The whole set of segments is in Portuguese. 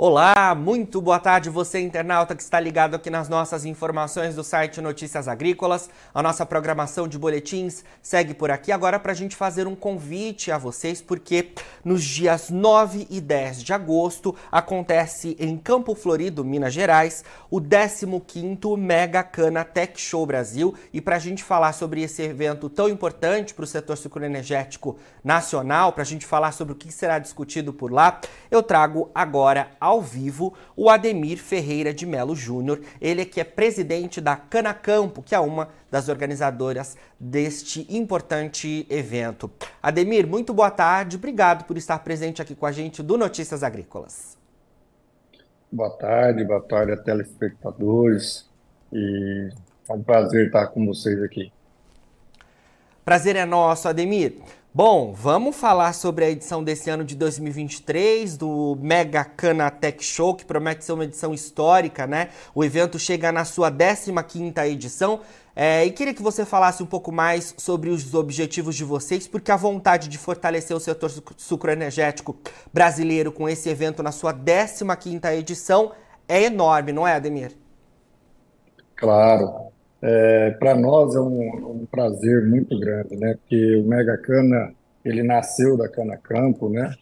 Olá, muito boa tarde você internauta que está ligado aqui nas nossas informações do site Notícias Agrícolas. A nossa programação de boletins segue por aqui agora para a gente fazer um convite a vocês, porque nos dias 9 e 10 de agosto acontece em Campo Florido, Minas Gerais, o 15º Mega Cana Tech Show Brasil. E para a gente falar sobre esse evento tão importante para o setor sucroenergético nacional, para a gente falar sobre o que será discutido por lá, eu trago agora ao vivo o Ademir Ferreira de Melo Júnior, ele que é presidente da Canacampo, que é uma das organizadoras deste importante evento. Ademir, muito boa tarde, obrigado por estar presente aqui com a gente do Notícias Agrícolas. Boa tarde, boa tarde a telespectadores e é um prazer estar com vocês aqui. Prazer é nosso, Ademir. Bom, vamos falar sobre a edição desse ano de 2023 do Mega Cana Tech Show, que promete ser uma edição histórica, né? O evento chega na sua 15ª edição. É, e queria que você falasse um pouco mais sobre os objetivos de vocês, porque a vontade de fortalecer o setor sucroenergético brasileiro com esse evento na sua 15ª edição é enorme, não é, Ademir? Claro. É, para nós é um, um, prazer muito grande, né? Porque o Mega Cana ele nasceu da Cana Campo, né?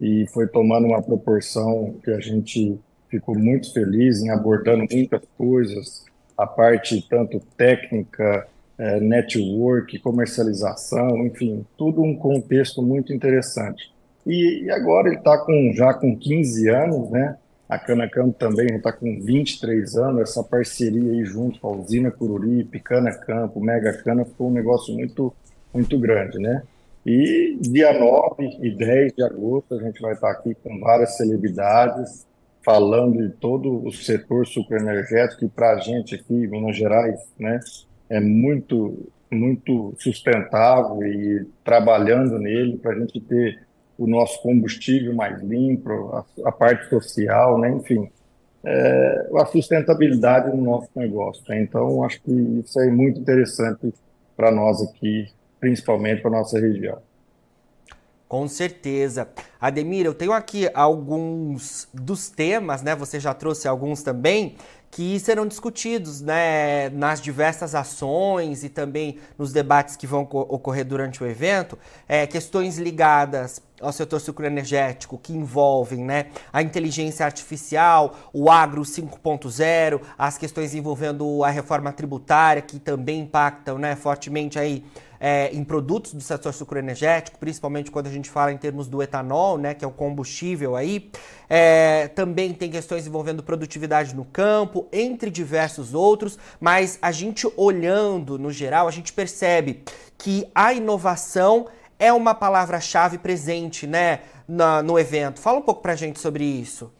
E foi tomando uma proporção que a gente ficou muito feliz em abordando muitas coisas, a parte tanto técnica, é, network, comercialização, enfim, tudo um contexto muito interessante. E, e agora ele está com, já com 15 anos, né? A Canacampo também está com 23 anos, essa parceria aí junto com a usina Cururipe, Cana Campo, Mega Cana, ficou um negócio muito, muito grande, né? E dia 9 e 10 de agosto a gente vai estar aqui com várias celebridades falando de todo o setor sucroenergético que para a gente aqui em Minas Gerais, né, é muito muito sustentável e trabalhando nele para a gente ter o nosso combustível mais limpo, a, a parte social, né? enfim, é, a sustentabilidade no nosso negócio. Né? Então, acho que isso é muito interessante para nós aqui, principalmente para nossa região. Com certeza. Ademir, eu tenho aqui alguns dos temas, né? Você já trouxe alguns também, que serão discutidos né, nas diversas ações e também nos debates que vão ocorrer durante o evento, é, questões ligadas ao setor sucroenergético que envolvem né, a inteligência artificial, o agro 5.0, as questões envolvendo a reforma tributária que também impactam né, fortemente aí é, em produtos do setor sucroenergético, principalmente quando a gente fala em termos do etanol, né, que é o combustível aí. É, também tem questões envolvendo produtividade no campo, entre diversos outros, mas a gente olhando no geral, a gente percebe que a inovação é uma palavra-chave presente né, na, no evento. Fala um pouco para a gente sobre isso.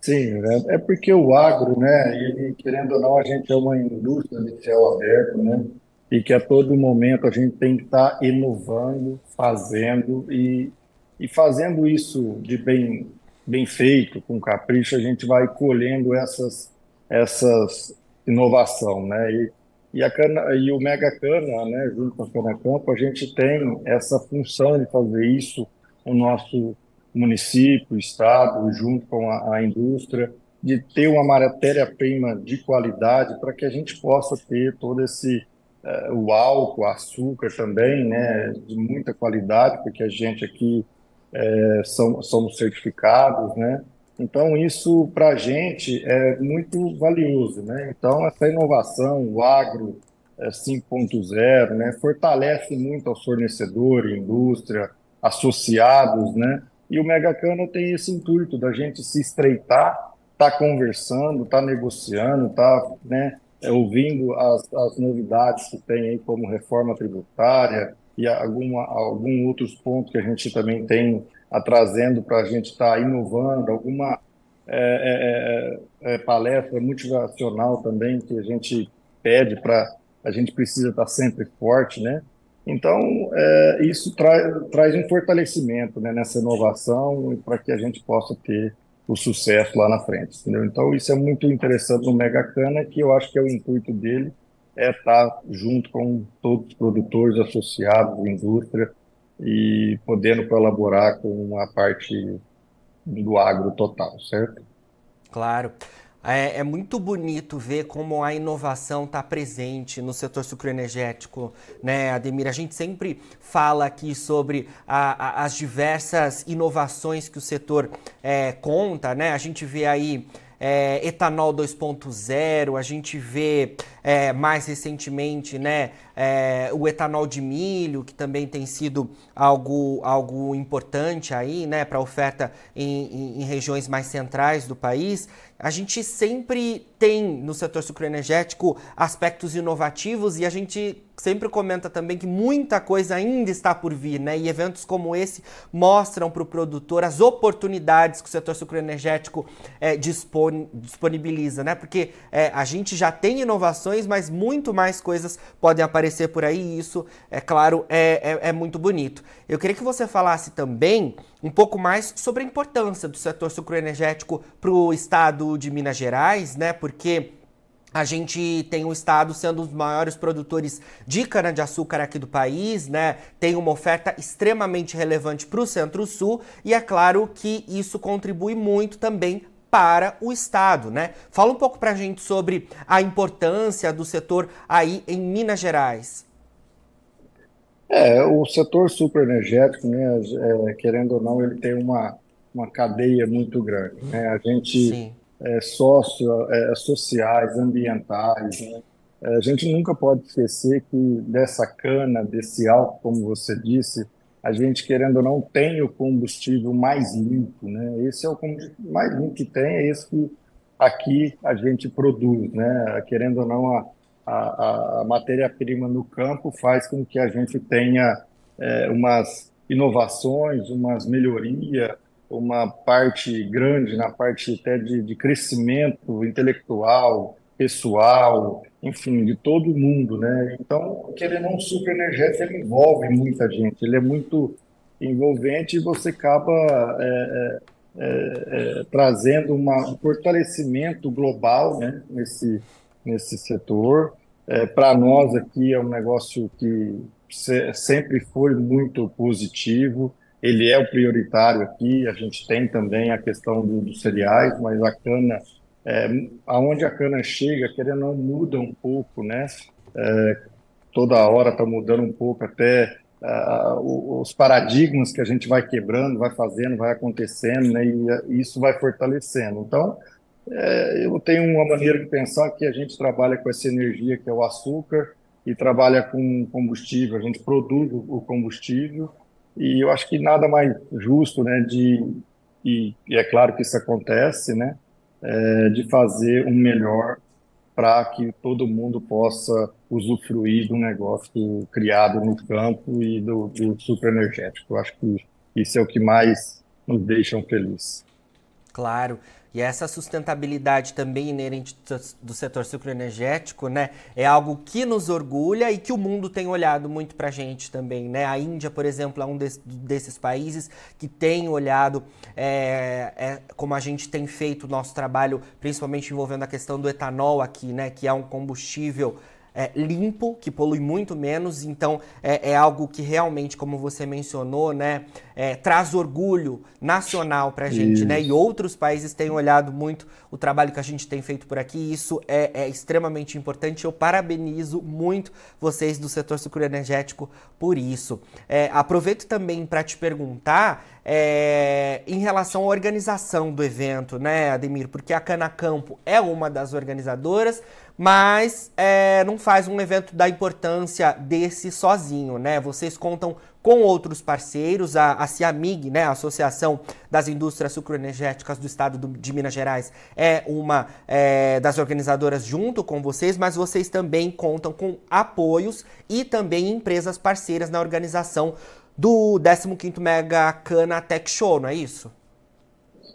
Sim, é, é porque o agro, né, ele, querendo ou não, a gente é uma indústria de céu aberto, né? e que a todo momento a gente tem que estar tá inovando, fazendo e, e fazendo isso de bem, bem feito, com capricho, a gente vai colhendo essas, essas inovação, né? E, e, a cana, e o Mega Cana, né, junto com a Cana Campo, a gente tem essa função de fazer isso no nosso município, estado, junto com a, a indústria, de ter uma matéria-prima de qualidade para que a gente possa ter todo esse uh, o álcool, açúcar também, né, de muita qualidade, porque a gente aqui é, são, somos certificados, né? Então isso para a gente é muito valioso, né? Então essa inovação, o agro é, 5.0, né, fortalece muito aos fornecedores, indústria, associados, né? E o Megacana tem esse intuito da gente se estreitar, tá conversando, tá negociando, tá, né, é, ouvindo as, as novidades que tem aí, como reforma tributária e alguma, algum outros pontos que a gente também tem trazendo para a gente estar tá inovando, alguma é, é, é, é, palestra motivacional também que a gente pede para a gente precisa estar tá sempre forte, né? Então, é, isso tra traz um fortalecimento né, nessa inovação para que a gente possa ter o sucesso lá na frente, entendeu? Então isso é muito interessante no Megacana, que eu acho que é o intuito dele, é estar junto com todos os produtores associados, indústria, e podendo colaborar com a parte do agro total, certo? Claro. É, é, muito bonito ver como a inovação está presente no setor sucroenergético, né, Ademir? A gente sempre fala aqui sobre a, a, as diversas inovações que o setor é, conta, né? A gente vê aí é, etanol 2.0, a gente vê é, mais recentemente né, é, o etanol de milho, que também tem sido algo, algo importante aí né, para oferta em, em, em regiões mais centrais do país. A gente sempre tem no setor sucroenergético aspectos inovativos e a gente sempre comenta também que muita coisa ainda está por vir, né? E eventos como esse mostram para o produtor as oportunidades que o setor sucroenergético é, dispon disponibiliza, né? Porque é, a gente já tem inovações, mas muito mais coisas podem aparecer por aí e isso, é claro, é, é, é muito bonito. Eu queria que você falasse também um pouco mais sobre a importância do setor sucroenergético para o estado de Minas Gerais, né? Porque a gente tem o estado sendo um dos maiores produtores de cana-de-açúcar aqui do país, né? Tem uma oferta extremamente relevante para o Centro-Sul e é claro que isso contribui muito também para o Estado, né? Fala um pouco para a gente sobre a importância do setor aí em Minas Gerais. É, o setor superenergético, né, é, querendo ou não, ele tem uma, uma cadeia muito grande, né? A gente... Sim é, socio, é, sociais, ambientais. Né? É, a gente nunca pode esquecer que dessa cana, desse álcool, como você disse, a gente, querendo ou não, tem o combustível mais limpo. Né? Esse é o combustível mais limpo que tem, é esse que aqui a gente produz. Né? Querendo ou não, a, a, a matéria-prima no campo faz com que a gente tenha é, umas inovações, umas melhorias, uma parte grande na parte até de, de crescimento intelectual, pessoal, enfim, de todo mundo, né? Então, querendo um super energético, ele envolve muita gente, ele é muito envolvente e você acaba é, é, é, é trazendo uma, um fortalecimento global né, nesse, nesse setor. É, Para nós aqui é um negócio que se, sempre foi muito positivo ele é o prioritário aqui. A gente tem também a questão do, dos cereais, mas a cana, é, aonde a cana chega, querendo não muda um pouco, né? É, toda hora está mudando um pouco até uh, os paradigmas que a gente vai quebrando, vai fazendo, vai acontecendo, né? E isso vai fortalecendo. Então, é, eu tenho uma maneira de pensar que a gente trabalha com essa energia que é o açúcar e trabalha com combustível. A gente produz o combustível e eu acho que nada mais justo, né, de e, e é claro que isso acontece, né, é, de fazer um melhor para que todo mundo possa usufruir do negócio criado no campo e do, do superenergético. Eu acho que isso é o que mais nos deixa felizes. Claro. E essa sustentabilidade também inerente do setor sucroenergético, né, é algo que nos orgulha e que o mundo tem olhado muito para a gente também, né? A Índia, por exemplo, é um des, desses países que tem olhado é, é, como a gente tem feito o nosso trabalho, principalmente envolvendo a questão do etanol aqui, né, que é um combustível é, limpo, que polui muito menos, então é, é, algo que realmente, como você mencionou, né, é, traz orgulho nacional para a gente, né? E outros países têm olhado muito o trabalho que a gente tem feito por aqui, e isso é, é extremamente importante. Eu parabenizo muito vocês do setor sucroenergético por isso. É, aproveito também para te perguntar é, em relação à organização do evento, né, Ademir? Porque a Cana Campo é uma das organizadoras, mas é, não faz um evento da importância desse sozinho, né? Vocês contam com outros parceiros, a, a CIAMIG, né, a Associação das Indústrias Sucroenergéticas do Estado do, de Minas Gerais, é uma é, das organizadoras junto com vocês, mas vocês também contam com apoios e também empresas parceiras na organização do 15º Mega Cana Tech Show, não é isso?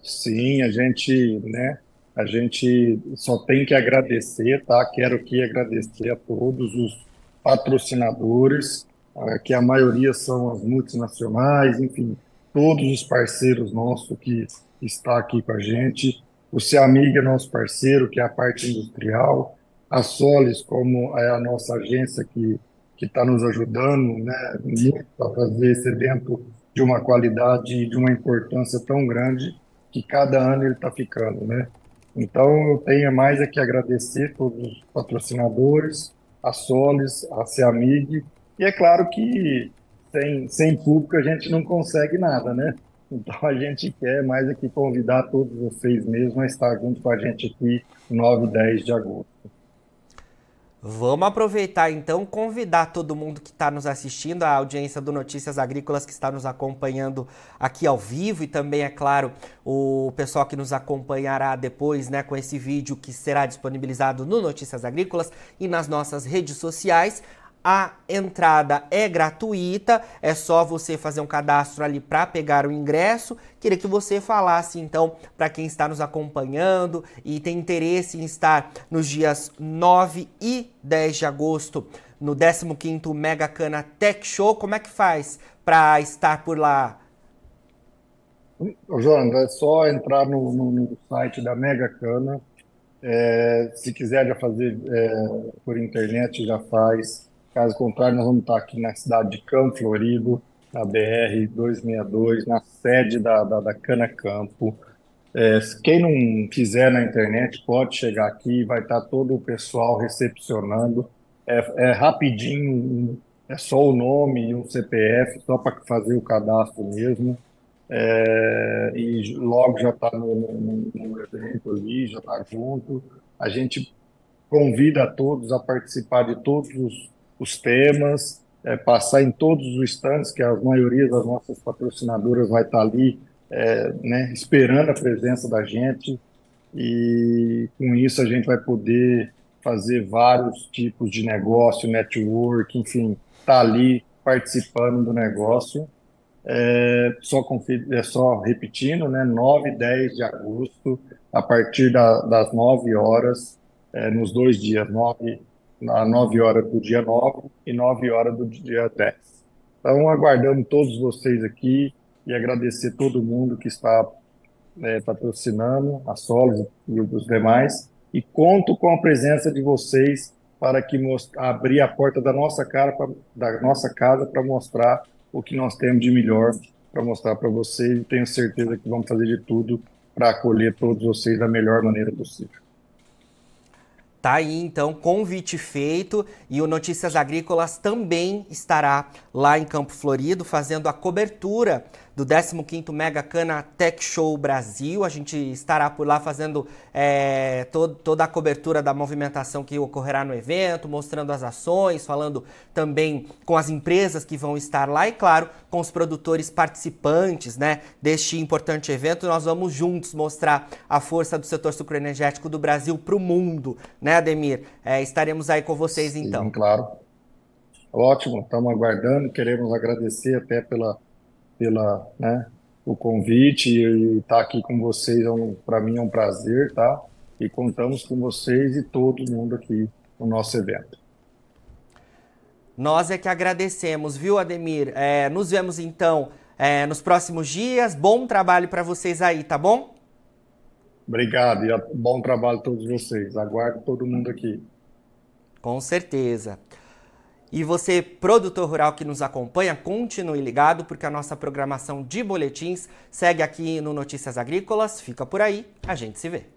Sim, a gente, né, a gente só tem que agradecer, tá? Quero aqui agradecer a todos os patrocinadores, ah, que a maioria são as multinacionais, enfim, todos os parceiros nossos que está aqui com a gente. O Ciamig é nosso parceiro, que é a parte industrial. A Solis, como é a nossa agência que que está nos ajudando né, muito a fazer esse evento de uma qualidade e de uma importância tão grande que cada ano ele está ficando, né? Então, eu tenho mais é que agradecer todos os patrocinadores, a Solis, a Ceamig, e é claro que sem, sem público a gente não consegue nada, né? Então a gente quer mais aqui convidar todos vocês mesmo a estar junto com a gente aqui 9 e 10 de agosto. Vamos aproveitar então, convidar todo mundo que está nos assistindo, a audiência do Notícias Agrícolas que está nos acompanhando aqui ao vivo e também, é claro, o pessoal que nos acompanhará depois, né, com esse vídeo que será disponibilizado no Notícias Agrícolas e nas nossas redes sociais. A entrada é gratuita, é só você fazer um cadastro ali para pegar o ingresso. Queria que você falasse então para quem está nos acompanhando e tem interesse em estar nos dias 9 e 10 de agosto no 15º Mega Cana Tech Show, como é que faz para estar por lá? João, é só entrar no, no, no site da Mega Cana. É, se quiser já fazer é, por internet, já faz Caso contrário, nós vamos estar aqui na cidade de Campo Florido, na BR-262, na sede da, da, da Cana Campo. É, quem não quiser na internet pode chegar aqui, vai estar todo o pessoal recepcionando. É, é rapidinho, é só o nome e um CPF, só para fazer o cadastro mesmo. É, e logo já está no, no, no evento ali, já está junto. A gente convida a todos a participar de todos os os temas, é, passar em todos os estantes, que a maioria das nossas patrocinadoras vai estar ali, é, né, esperando a presença da gente, e com isso a gente vai poder fazer vários tipos de negócio, network, enfim, tá ali participando do negócio. É, só, é só repetindo, né, 9 e 10 de agosto, a partir da, das 9 horas, é, nos dois dias, 9 na 9 horas do dia 9 e 9 horas do dia 10. Então, aguardando todos vocês aqui e agradecer todo mundo que está é, patrocinando, a Solis e os demais, e conto com a presença de vocês para que abrir a porta da nossa, cara, pra, da nossa casa para mostrar o que nós temos de melhor para mostrar para vocês e tenho certeza que vamos fazer de tudo para acolher todos vocês da melhor maneira possível. Tá aí então, convite feito. E o Notícias Agrícolas também estará lá em Campo Florido fazendo a cobertura do 15º Mega Cana Tech Show Brasil. A gente estará por lá fazendo é, todo, toda a cobertura da movimentação que ocorrerá no evento, mostrando as ações, falando também com as empresas que vão estar lá e, claro, com os produtores participantes né, deste importante evento. Nós vamos juntos mostrar a força do setor sucroenergético do Brasil para o mundo, né, Ademir? É, estaremos aí com vocês Sim, então. Claro. Ótimo, estamos aguardando, queremos agradecer até pela pela, né, o convite e estar tá aqui com vocês. É um, Para mim é um prazer, tá? E contamos com vocês e todo mundo aqui no nosso evento. Nós é que agradecemos, viu, Ademir? É, nos vemos então é, nos próximos dias. Bom trabalho para vocês aí, tá bom? Obrigado e bom trabalho a todos vocês. Aguardo todo mundo aqui. Com certeza. E você, produtor rural que nos acompanha, continue ligado, porque a nossa programação de boletins segue aqui no Notícias Agrícolas. Fica por aí, a gente se vê.